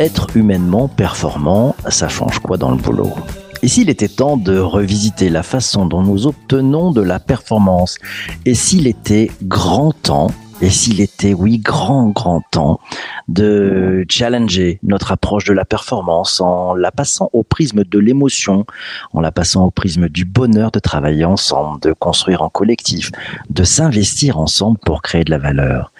Être humainement performant, ça change quoi dans le boulot? Et s'il était temps de revisiter la façon dont nous obtenons de la performance. Et s'il était grand temps et s'il était, oui, grand, grand temps de challenger notre approche de la performance en la passant au prisme de l'émotion, en la passant au prisme du bonheur de travailler ensemble, de construire en collectif, de s'investir ensemble pour créer de la valeur.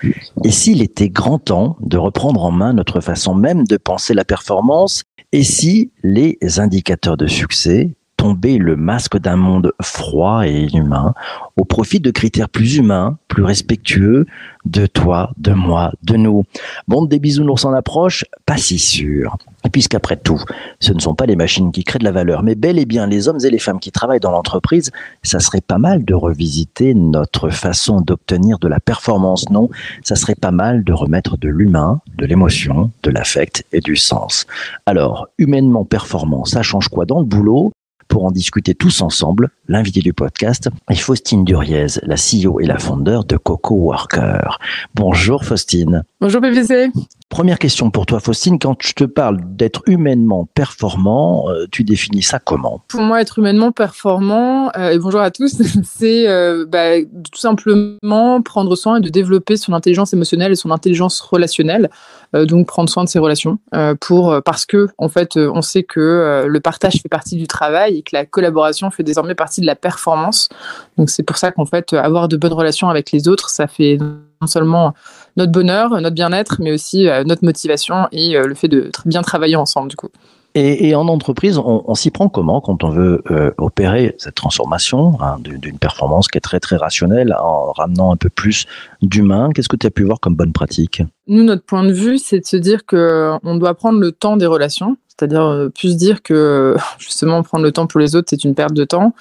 Et s'il était grand temps de reprendre en main notre façon même de penser la performance, et si les indicateurs de succès tomber le masque d'un monde froid et inhumain au profit de critères plus humains, plus respectueux de toi, de moi, de nous. Monde des bisounours en approche, pas si sûr. Puisqu'après tout, ce ne sont pas les machines qui créent de la valeur, mais bel et bien les hommes et les femmes qui travaillent dans l'entreprise, ça serait pas mal de revisiter notre façon d'obtenir de la performance, non? Ça serait pas mal de remettre de l'humain, de l'émotion, de l'affect et du sens. Alors, humainement performant, ça change quoi dans le boulot? Pour en discuter tous ensemble, l'invité du podcast est Faustine Duriez, la CEO et la fondeur de Coco Worker. Bonjour Faustine. Bonjour PPC. Première question pour toi Faustine, quand je te parle d'être humainement performant, euh, tu définis ça comment? Pour moi, être humainement performant, euh, et bonjour à tous, c'est euh, bah, tout simplement prendre soin et de développer son intelligence émotionnelle et son intelligence relationnelle. donc prendre soin de ses relations pour parce que en fait on sait que le partage fait partie du travail et que la collaboration fait désormais partie de la performance. Donc c'est pour ça qu'en fait avoir de bonnes relations avec les autres, ça fait seulement notre bonheur, notre bien-être, mais aussi euh, notre motivation et euh, le fait de bien travailler ensemble du coup. Et, en entreprise, on, s'y prend comment quand on veut euh, opérer cette transformation hein, d'une performance qui est très très rationnelle en ramenant un peu plus d'humain? Qu'est-ce que tu as pu voir comme bonne pratique? Nous, notre point de vue, c'est de se dire qu'on doit prendre le temps des relations. C'est-à-dire plus dire que justement prendre le temps pour les autres, c'est une perte de temps.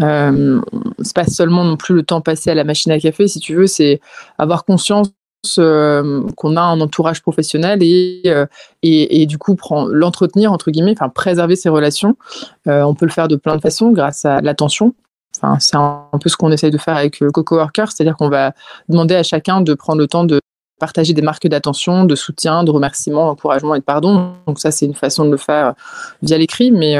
Euh, c'est pas seulement non plus le temps passé à la machine à café, si tu veux, c'est avoir conscience euh, qu'on a un entourage professionnel et, euh, et, du coup l'entretenir entre guillemets, enfin préserver ses relations. Euh, on peut le faire de plein de façons grâce à l'attention. Enfin, c'est un, peu ce qu'on essaye de faire avec Coco Worker, c'est-à-dire qu'on va demander à chacun de prendre le temps de partager des marques d'attention, de soutien, de remerciement, d'encouragement et de pardon. Donc ça, c'est une façon de le faire via l'écrit, mais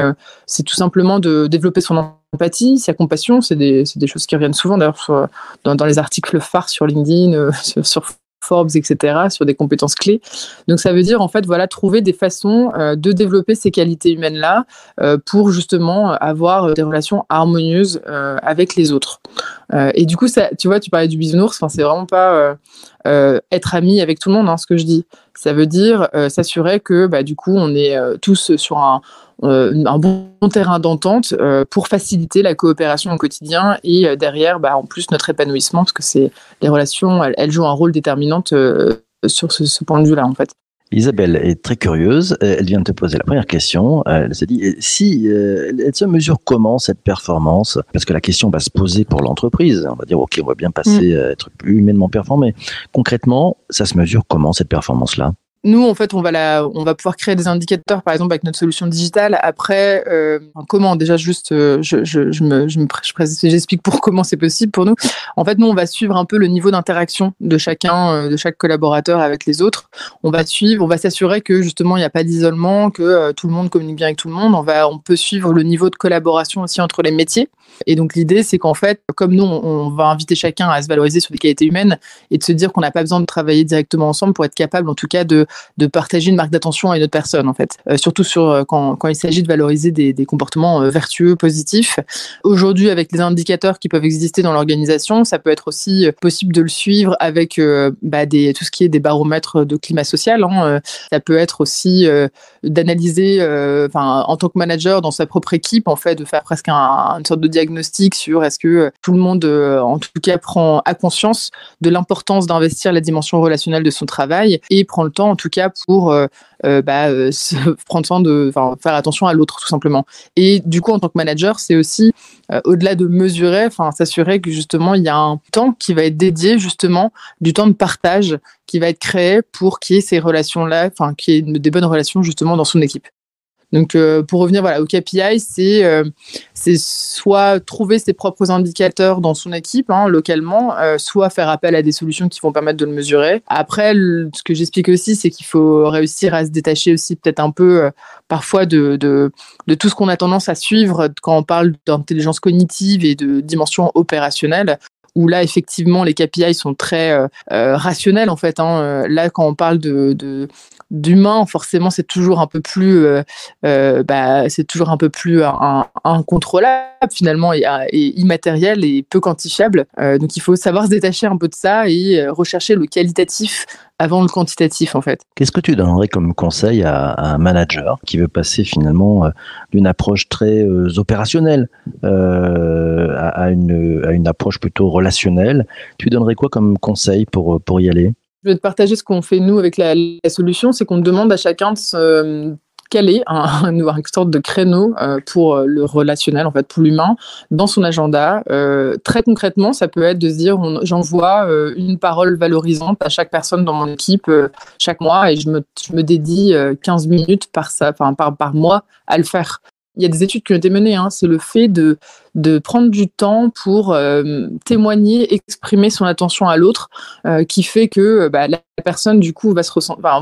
c'est tout simplement de développer son empathie, sa compassion. C'est des, des, choses qui reviennent souvent d'ailleurs dans, dans, les articles phares sur LinkedIn, sur Forbes, etc., sur des compétences clés. Donc ça veut dire en fait voilà trouver des façons euh, de développer ces qualités humaines là euh, pour justement avoir des relations harmonieuses euh, avec les autres. et du coup ça, tu vois, tu parlais du bisounours, c'est vraiment pas être ami avec tout le monde, hein, ce que je dis. Ça veut dire s'assurer que bah, du coup on est tous sur un un bon terrain d'entente euh, pour faciliter la coopération au quotidien et euh, derrière, bah, en plus, notre épanouissement, parce que c'est les relations, elles, jouent un rôle déterminant sur ce, point de vue-là, en fait. Isabelle est très curieuse. Elle vient de te poser la première question. Elle s'est dit si elle se mesure comment cette performance? Parce que la question va se poser pour l'entreprise. On va dire ok, on va bien passer à être plus humainement performant. Concrètement, ça se mesure comment cette performance-là? Nous, en fait, on va, pouvoir créer des indicateurs, par exemple, avec notre solution digitale. Après, euh, comment Déjà, juste, euh, je, me, je, j'explique pour comment c'est possible pour nous. En fait, nous, on va suivre un peu le niveau d'interaction de chacun, euh, de chaque collaborateur avec les autres. On va suivre, on va s'assurer que justement, il n'y a pas d'isolement, que euh, tout le monde communique bien avec tout le monde. On peut suivre le niveau de collaboration aussi entre les métiers. Et donc, l'idée, c'est qu'en fait, comme nous, on, on va inviter chacun à se valoriser sur des qualités humaines et de se dire qu'on n'a pas besoin de travailler directement ensemble pour être capable, en tout cas, de de partager une marque d'attention à une autre personne, en fait. Euh, surtout sur, euh, quand, quand, il s'agit de valoriser des, des comportements euh, vertueux, positifs. Aujourd'hui, avec les indicateurs qui peuvent exister dans l'organisation, ça peut être aussi possible de le suivre avec bah, des, tout ce qui est des baromètres de climat social. Hein. Ça peut être aussi d'analyser, enfin, en tant que manager dans sa propre équipe, en fait, de faire presque un, une sorte de diagnostic sur est-ce que tout le monde, en tout cas, prend à conscience de l'importance d'investir la dimension relationnelle de son travail et prend le temps, en tout cas, pour euh, euh, bah, euh, de, faire attention à l'autre tout simplement. Et du coup, en tant que manager, c'est aussi au-delà de mesurer, enfin s'assurer que justement il y a un temps qui va être dédié justement du temps de partage qui va être créé pour qu'il y ait ces relations-là, enfin qu'il ait des bonnes relations justement dans son équipe. Donc, euh, pour revenir voilà, au KPI, c'est euh, soit trouver ses propres indicateurs dans son équipe, hein, localement, euh, soit faire appel à des solutions qui vont permettre de le mesurer. Après, ce que j'explique aussi, c'est qu'il faut réussir à se détacher aussi peut-être un peu euh, parfois de, de tout ce qu'on a tendance à suivre quand on parle d'intelligence cognitive et de dimension opérationnelle où là effectivement les KPI sont très euh, euh, rationnels en fait. Hein. Euh, Là quand on parle de, d'humain, forcément c'est toujours un peu plus, bah, c'est toujours un peu plus incontrôlable finalement et, immatériel et peu quantifiable. Donc il faut savoir se détacher un peu de ça et rechercher le qualitatif avant le quantitatif en fait. Qu'est-ce que tu donnerais comme conseil à, à un manager qui veut passer finalement euh, d'une approche très euh, opérationnelle euh, à, à une, à une approche plutôt relationnelle? Tu lui donnerais quoi comme conseil pour, pour y aller? Je vais te partager ce qu'on fait nous avec la, la solution, c'est qu'on demande à chacun de se caler un, un, une sorte de créneau euh, pour le relationnel, en fait, pour l'humain, dans son agenda. Euh, très concrètement, ça peut être de se dire, j'envoie euh, une parole valorisante à chaque personne dans mon équipe euh, chaque mois et je me, dédie euh, 15 minutes par, ça, par mois à le faire. Il y a des études qui ont été menées, hein, c'est le fait de, de prendre du temps pour euh, témoigner, exprimer son attention à l'autre, euh, qui fait que bah, la personne, du coup, va, se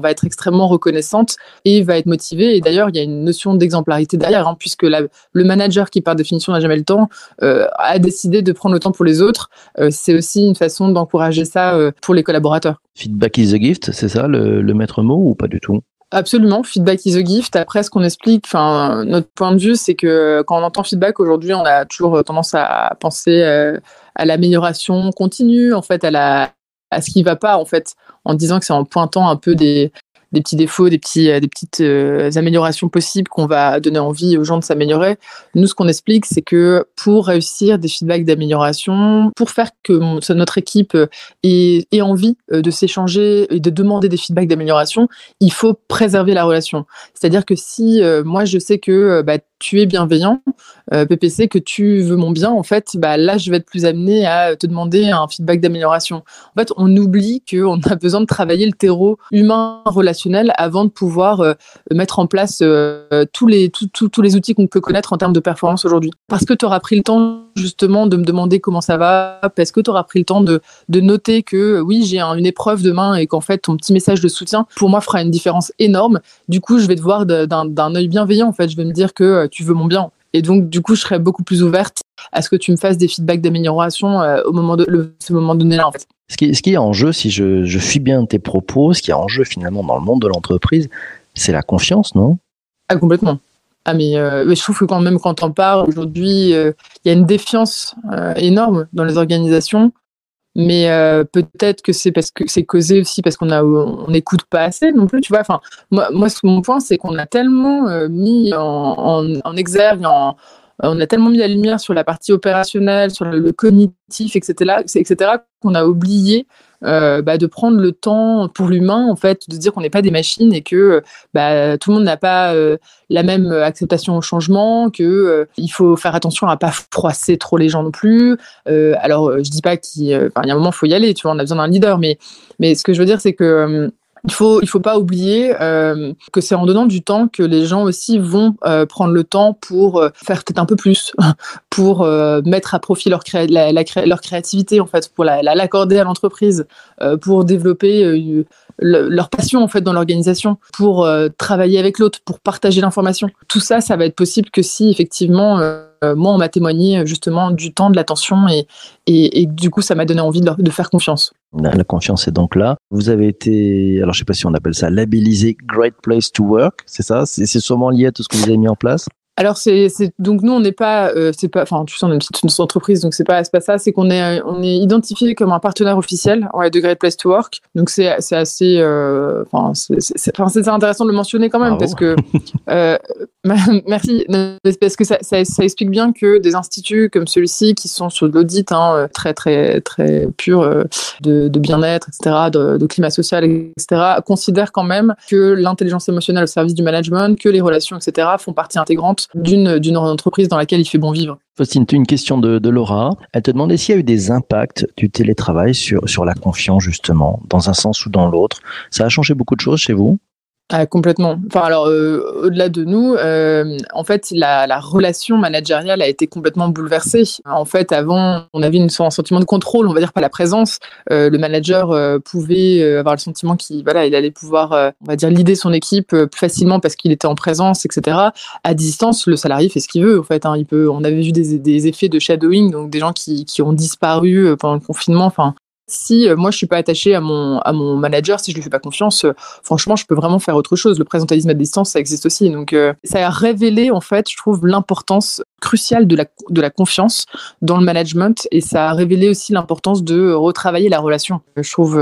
va être extrêmement reconnaissante et va être motivée. Et d'ailleurs, il y a une notion d'exemplarité derrière, hein, puisque le manager qui, par définition, n'a jamais le temps, euh, a décidé de prendre le temps pour les autres. Euh, c'est aussi une façon d'encourager ça euh, pour les collaborateurs. Feedback is a gift, c'est ça le, le maître mot ou pas du tout? Absolument, feedback is a gift. Après, ce qu'on explique, enfin, notre point de vue, c'est que quand on entend feedback aujourd'hui, on a toujours tendance à penser euh, à l'amélioration continue, en fait, à la à ce qui va pas, en fait, en disant que c'est en pointant un peu des des petits défauts, des petits euh, des petites euh, améliorations possibles qu'on va donner envie aux gens de s'améliorer. Nous, ce qu'on explique, c'est que pour réussir des feedbacks d'amélioration, pour faire que notre équipe euh, ait, envie de s'échanger et de demander des feedbacks d'amélioration, il faut préserver la relation. C'est-à-dire que si moi je sais que bah, tu es bienveillant, PPC, que tu veux mon bien, en fait, bah, là je vais être plus amené à te demander un feedback d'amélioration. En fait, on oublie qu'on a besoin de travailler le terreau humain relationnel avant de pouvoir euh, mettre en place euh, tous, les, tous- tous- tous les outils qu'on peut connaître en termes de performance aujourd'hui. Parce que tu auras pris le temps justement de me demander comment ça va, parce que tu auras pris le temps de, de noter que oui, j'ai un- une épreuve demain et qu'en fait ton petit message de soutien, pour moi, fera une différence énorme. Du coup, je vais te voir d'un d'un œil bienveillant, en fait. Je vais me dire que euh, tu veux mon bien. Et donc, du coup, je serai beaucoup plus ouverte à ce que tu me fasses des feedbacks d'amélioration euh, au moment de ce moment donné-là, en fait. Ce qui, est en jeu, si je, suis bien tes propos, ce qui est en jeu finalement dans le monde de l'entreprise, c'est la confiance, non? Ah, complètement. Ah, mais, euh, je trouve que quand même, quand on parle aujourd'hui, euh, il y a une défiance euh, énorme dans les organisations. Mais euh, peut-être que c'est parce que c'est causé aussi parce qu'on n'écoute pas assez non plus, tu vois. Enfin, moi, mon point, c'est qu'on a tellement mis en, en exergue, en, on a tellement mis la lumière sur la partie opérationnelle, sur le, cognitif, etc., etc., qu'on a oublié euh, bah, de prendre le temps pour l'humain, en fait, de dire qu'on n'est pas des machines et que bah, tout le monde n'a pas euh, la même acceptation au changement, que euh, il faut faire attention à pas froisser trop les gens non plus. Euh, alors, euh, je dis pas qu'il euh, y a un moment, il faut y aller, tu vois, on a besoin d'un leader, mais, mais ce que je veux dire, c'est que euh, il faut, il faut pas oublier euh, que c'est en donnant du temps que les gens aussi vont euh, prendre le temps pour euh, faire peut-être un peu plus, pour mettre à profit leur, créa- leur créativité en fait, pour la- la- l'accorder à l'entreprise, pour développer le- leur passion en fait dans l'organisation, pour travailler avec l'autre, pour partager l'information. Tout ça, ça va être possible que si effectivement, moi, on m'a témoigné justement du temps, de l'attention, et, et, du coup, ça m'a donné envie de faire confiance. La, confiance est donc là. Vous avez été, alors je sais pas si on appelle ça labellisé Great Place to Work, c'est ça? C'est sûrement lié à tout ce que vous avez mis en place? Alors c'est donc nous on n'est pas euh, c'est pas enfin tu sais on est une petite entreprise donc c'est pas c'est pas ça c'est qu'on est on est identifié comme un partenaire officiel ouais, de Great Place to Work donc c'est c'est assez euh, enfin c'est intéressant de le mentionner quand même Bravo. parce que euh, merci parce que ça, explique bien que des instituts comme celui-ci qui sont sur de l'audit hein, très très très pur euh, de, bien-être etc de, climat social etc considèrent quand même que l'intelligence émotionnelle au service du management que les relations etc font partie intégrante d'une entreprise dans laquelle il fait bon vivre. Faustine, une question de, de Laura. Elle te demandait s'il y a eu des impacts du télétravail sur, sur la confiance, justement, dans un sens ou dans l'autre. Ça a changé beaucoup de choses chez vous? Ah, complètement. Enfin, alors, euh, au-delà de nous, euh, en fait, la, la, relation managériale a été complètement bouleversée. En fait, avant, on avait une, un sentiment de contrôle, on va dire pas la présence. Euh, le manager euh, pouvait euh, avoir le sentiment qu'il voilà, il allait pouvoir, on va dire, lider son équipe plus facilement parce qu'il était en présence, etc. À distance, le salarié fait ce qu'il veut. En fait, hein, il peut. On avait vu des, des, effets de shadowing, donc des gens qui, qui ont disparu pendant le confinement. Enfin, si euh, moi je suis pas attaché à mon à mon manager, si je lui fais pas confiance, euh, franchement, je peux vraiment faire autre chose. Le présentalisme à distance, ça existe aussi. Donc euh, ça a révélé en fait, je trouve l'importance cruciale de la de la confiance dans le management et ça a révélé aussi l'importance de retravailler la relation. Je trouve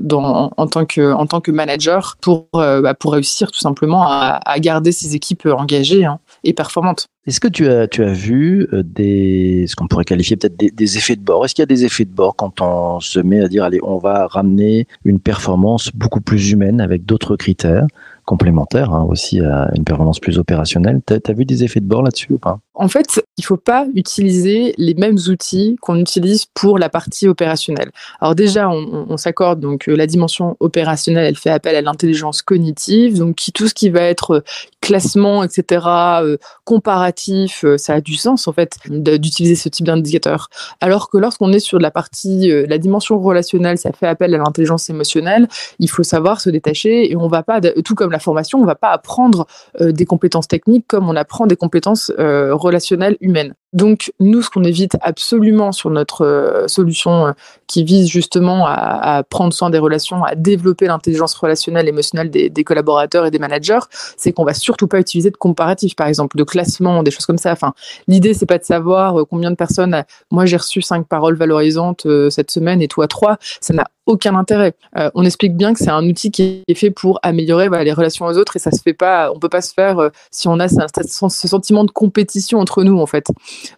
dans, en, tant que en tant que manager pour bah, pour réussir tout simplement à, à garder ses équipes engagées hein, et performantes. Est-ce que tu as, tu as vu euh, des, ce qu'on pourrait qualifier peut-être des, effets de bord? Est-ce qu'il y a des effets de bord quand on se met à dire, allez, on va ramener une performance beaucoup plus humaine avec d'autres critères complémentaires hein, aussi à une performance plus opérationnelle? Tu as, vu des effets de bord là-dessus ou pas? En fait, il ne faut pas utiliser les mêmes outils qu'on utilise pour la partie opérationnelle. Alors déjà, on, s'accorde, donc euh, la dimension opérationnelle, elle fait appel à l'intelligence cognitive, donc tout ce qui va être euh, classement, etc., euh, comparatif, ça a du sens en fait d'utiliser ce type d'indicateur. Alors que lorsqu'on est sur la partie, la dimension relationnelle, ça fait appel à l'intelligence émotionnelle, il faut savoir se détacher et on va pas, tout comme la formation, on va pas apprendre des compétences techniques comme on apprend des compétences euh, relationnelles humaines. Donc, nous, ce qu'on évite absolument sur notre euh, solution euh, qui vise justement à, prendre soin des relations, à développer l'intelligence relationnelle, émotionnelle des, collaborateurs et des managers, c'est qu'on va surtout pas utiliser de comparatif, par exemple, de classement, des choses comme ça. Enfin, l'idée, c'est pas de savoir euh, combien de personnes. Moi, j'ai reçu cinq paroles valorisantes cette semaine et toi trois. Ça n'a aucun intérêt. On explique bien que c'est un outil qui est fait pour améliorer les relations aux autres et ça se fait pas. On peut pas se faire si on a ce, sentiment de compétition entre nous en fait.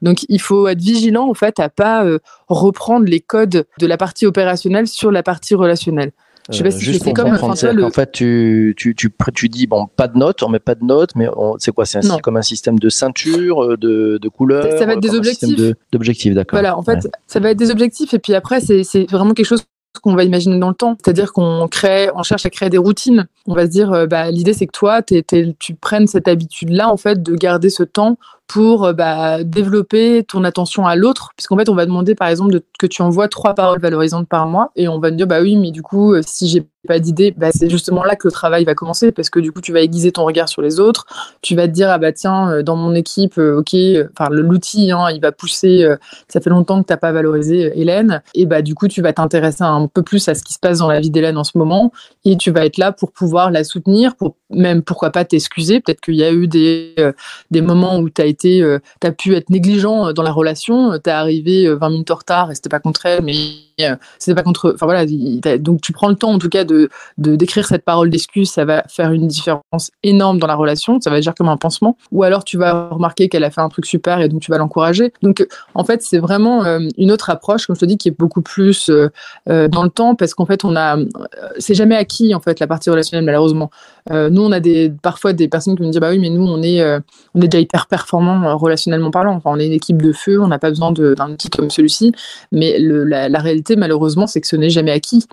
Donc il faut être vigilant en fait à pas euh, reprendre les codes de la partie opérationnelle sur la partie relationnelle. Je sais pas si c'est comme François, le... En fait, tu, tu, tu, tu, dis bon, pas de notes, on met pas de notes, mais c'est quoi C'est comme un système de ceinture, de, de couleurs. Ça, ça va être des objectifs. D'objectifs, d'accord. Voilà, en fait, ouais. ça va être des objectifs, et puis après, c'est vraiment quelque chose qu'on va imaginer dans le temps. C'est-à-dire qu'on crée, on cherche à créer des routines. On va se dire, euh, bah, l'idée c'est que toi, t'es, tu prennes cette habitude-là, en fait, de garder ce temps pour euh, bah, développer ton attention à l'autre, puisqu'en fait, on va demander, par exemple, que tu envoies trois paroles valorisantes par mois, et on va te dire, bah oui, mais du coup, euh, si j'ai pas d'idée, bah, c'est justement là que le travail va commencer, parce que du coup, tu vas aiguiser ton regard sur les autres, tu vas te dire, ah bah tiens, dans mon équipe, ok, enfin, l'outil, hein, il va pousser, ça fait longtemps que t'as pas valorisé Hélène, et bah du coup, tu vas t'intéresser un peu plus à ce qui se passe dans la vie d'Hélène en ce moment, et tu vas être là pour pouvoir la soutenir, pour même pourquoi pas t'excuser, peut-être qu'il y a eu des, euh, des moments où tu as euh, tu as pu être négligent dans la relation, tu es arrivé 20 minutes en retard et c'était pas contre elle, mais c'était pas contre. Enfin voilà, donc tu prends le temps en tout cas de d'écrire cette parole d'excuse, ça va faire une différence énorme dans la relation, ça va agir comme un pansement. Ou alors tu vas remarquer qu'elle a fait un truc super et donc tu vas l'encourager. Donc en fait c'est vraiment euh, une autre approche, comme je te dis, qui est beaucoup plus euh, euh, dans le temps parce qu'en fait on a, c'est jamais acquis en fait la partie relationnelle malheureusement. nous on a des parfois des personnes qui me disent bah oui mais nous on est on est déjà hyper performant relationnellement parlant. Enfin on est une équipe de feu, on n'a pas besoin d'un outil comme celui-ci, mais la, la réalité malheureusement, c'est que ce n'est jamais acquis.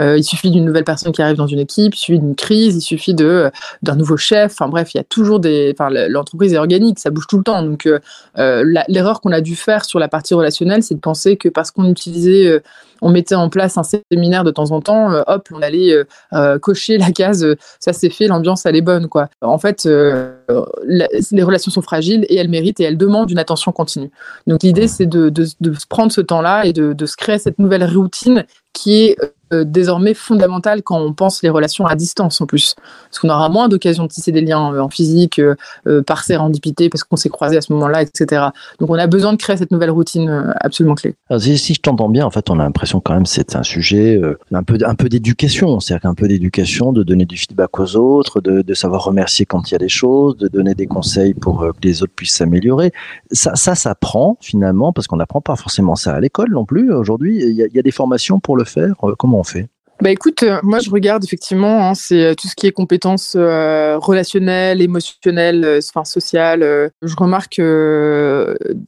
Euh, il suffit d'une nouvelle personne qui arrive dans une équipe, il suffit d'une crise, il suffit euh, d'un nouveau chef. Enfin bref, il y a toujours des. L'entreprise est organique, ça bouge tout le temps. Donc, euh l'erreur qu'on a dû faire sur la partie relationnelle, c'est de penser que parce qu'on utilisait on mettait en place un séminaire de temps en temps, euh, hop, on allait euh, euh, cocher la case, ça c'est fait, l'ambiance elle est bonne quoi. En fait, les relations sont fragiles et elles méritent et elles demandent une attention continue. Donc l'idée c'est de, de, prendre ce temps-là et de, de se créer cette nouvelle routine qui est désormais fondamentale quand on pense les relations à distance en plus. Parce qu'on aura moins d'occasions de tisser des liens euh, en physique, euh, euh, par sérendipité, parce qu'on s'est croisés à ce moment-là, etc. Donc on a besoin de créer cette nouvelle routine euh, absolument clé. Si, je t'entends bien, en fait, on a l'impression quand même que c'est un sujet euh, un peu, d'éducation, c'est-à-dire qu'un peu d'éducation, de donner du feedback aux autres, de, savoir remercier quand il y a des choses, de donner des conseils pour que les autres puissent s'améliorer. Ça, ça, ça prend finalement, parce qu'on n'apprend pas forcément ça à l'école non plus. Aujourd'hui, il y, a, y a des formations pour le faire. Comment fait Bah écoute, euh, moi je regarde effectivement, hein, c'est euh, tout ce qui est compétences euh, relationnelles, émotionnelles, euh, enfin sociales. je remarque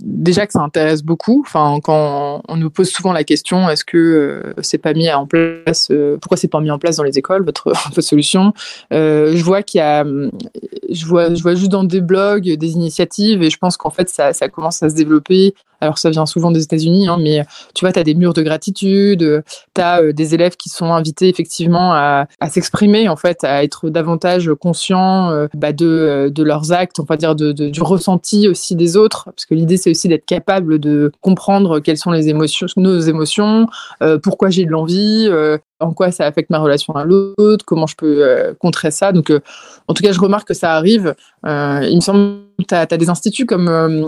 déjà que ça intéresse beaucoup. Enfin, quand on nous pose souvent la question, est-ce que c'est pas mis en place, pourquoi c'est pas mis en place dans les écoles votre, solution Je vois qu'il y a, je vois, je vois juste dans des blogs des initiatives et je pense qu'en fait ça commence à se développer. Alors ça vient souvent des États-Unis, hein, mais tu vois, tu as des murs de gratitude, tu as des élèves qui sont invités effectivement à, à s'exprimer, en fait, à être davantage conscients euh, bah, de, de leurs actes, on va dire de, du ressenti aussi des autres, parce que l'idée c'est aussi d'être capable de comprendre quelles sont les émotions, nos émotions, euh, pourquoi j'ai de l'envie, euh, en quoi ça affecte ma relation à l'autre, comment je peux euh, contrer ça. Donc, euh, en tout cas, je remarque que ça arrive. Euh, il me semble que tu as, des instituts comme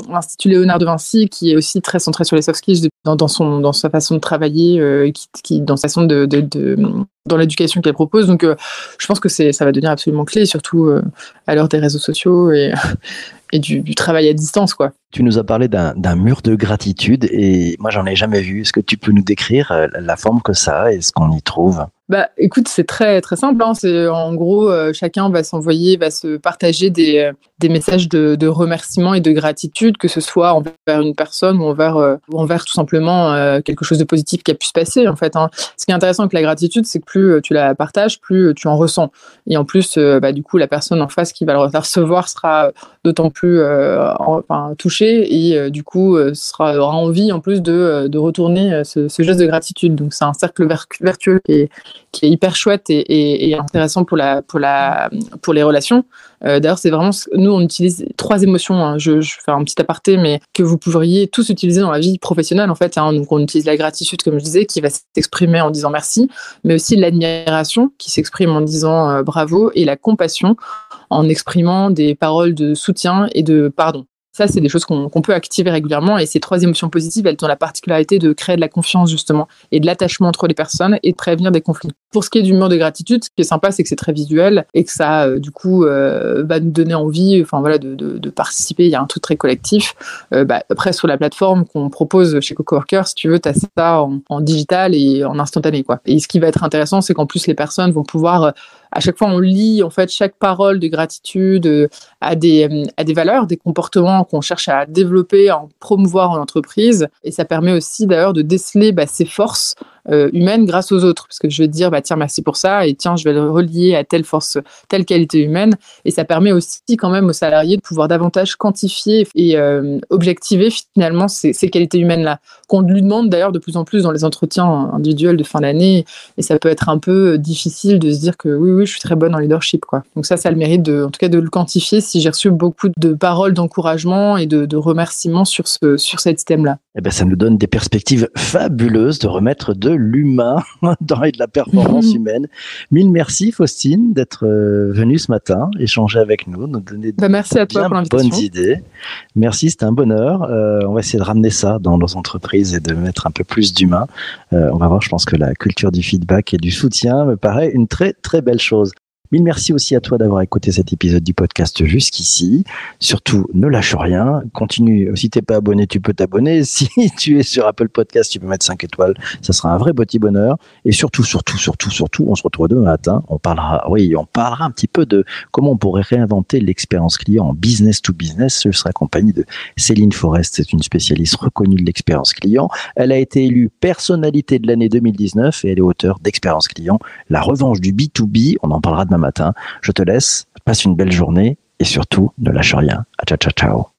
l'Institut Léonard de Vinci, qui est aussi très centré sur les soft skills dans, sa façon de travailler, qui, dans sa façon de dans l'éducation qu'elle propose. Donc, euh, je pense que ça va devenir absolument clé, surtout euh, à l'heure des réseaux sociaux et, du, travail à distance, quoi. Tu nous as parlé d'un mur de gratitude et moi, j'en ai jamais vu. Est-ce que tu peux nous décrire euh, la forme que ça a et ce qu'on y trouve? Bah, écoute, c'est très très simple. Hein. C'est en gros, euh, chacun va s'envoyer, va se partager des, euh, des messages de, de remerciement et de gratitude, que ce soit envers une personne ou envers euh, envers tout simplement quelque chose de positif qui a pu se passer. En fait, hein. ce qui est intéressant avec la gratitude, c'est que plus tu la partages, plus tu en ressens. Et en plus, bah, du coup, la personne en face qui va la recevoir sera d'autant plus enfin, touchée et du coup sera aura envie en plus de, de retourner ce, ce, geste de gratitude. Donc c'est un cercle vertueux qui est qui est hyper chouette et, et, intéressant pour, la, pour, la, pour les relations. Euh, D'ailleurs, c'est vraiment nous on utilise trois émotions. Hein. Je, je, fais un petit aparté, mais que vous pourriez tous utiliser dans la vie professionnelle en fait. Hein. Donc on utilise la gratitude comme je disais, qui va s'exprimer en disant merci, mais aussi l'admiration qui s'exprime en disant euh, bravo et la compassion en exprimant des paroles de soutien et de pardon. Ça, c'est des choses qu'on qu peut activer régulièrement. Et ces trois émotions positives, elles ont la particularité de créer de la confiance, justement, et de l'attachement entre les personnes et de prévenir des conflits. Pour ce qui est du mur de gratitude, ce qui est sympa, c'est que c'est très visuel et que ça, euh, du coup, euh, va nous donner envie enfin, voilà, de, participer. Il y a un truc très collectif. Euh, bah, après, sur la plateforme qu'on propose chez Cocoworker, si tu veux, tu as ça en, en, digital et en instantané. Quoi. Et ce qui va être intéressant, c'est qu'en plus, les personnes vont pouvoir à chaque fois on lit en fait chaque parole de gratitude à des à des valeurs, des comportements qu'on cherche à développer, à promouvoir en entreprise. Et ça permet aussi d'ailleurs de déceler bah, ses forces euh, humaine grâce aux autres. Parce que je vais dire, bah, tiens, merci pour ça, et tiens, je vais le relier à telle force, telle qualité humaine. Et ça permet aussi quand même aux salariés de pouvoir davantage quantifier et euh, objectiver finalement ces, ces qualités humaines-là, qu'on lui demande d'ailleurs de plus en plus dans les entretiens individuels de fin d'année. Et ça peut être un peu difficile de se dire que oui, oui, je suis très bonne en leadership. Quoi. Donc ça, ça a le mérite de, en tout cas de le quantifier si j'ai reçu beaucoup de paroles d'encouragement et de, de remerciements sur, ce, sur cet thème-là. Eh ben, ça nous donne des perspectives fabuleuses de remettre de l'humain dans et de la performance humaine. Mille merci Faustine d'être venue ce matin, échanger avec nous, nous donner bah, merci à toi bien bonnes idées. Merci, c'était un bonheur. Euh, on va essayer de ramener ça dans nos entreprises et de mettre un peu plus d'humain. Euh, on va voir, je pense que la culture du feedback et du soutien me paraît une très très belle chose. Mille merci aussi à toi d'avoir écouté cet épisode du podcast jusqu'ici. Surtout, ne lâche rien. Continue. Si t'es pas abonné, tu peux t'abonner. Si tu es sur Apple Podcast, tu peux mettre 5 étoiles. Ça sera un vrai petit bonheur. Et surtout, surtout, surtout, surtout, on se retrouve demain matin. On parlera, oui, on parlera un petit peu de comment on pourrait réinventer l'expérience client en business to business. Je serai accompagné de Céline Forest. C'est une spécialiste reconnue de l'expérience client. Elle a été élue personnalité de l'année 2019 et elle est auteure d'expérience client. La revanche du B2B. On en parlera demain matin. Je te laisse, passe une belle journée et surtout, ne lâche rien. À ciao, ciao, ciao.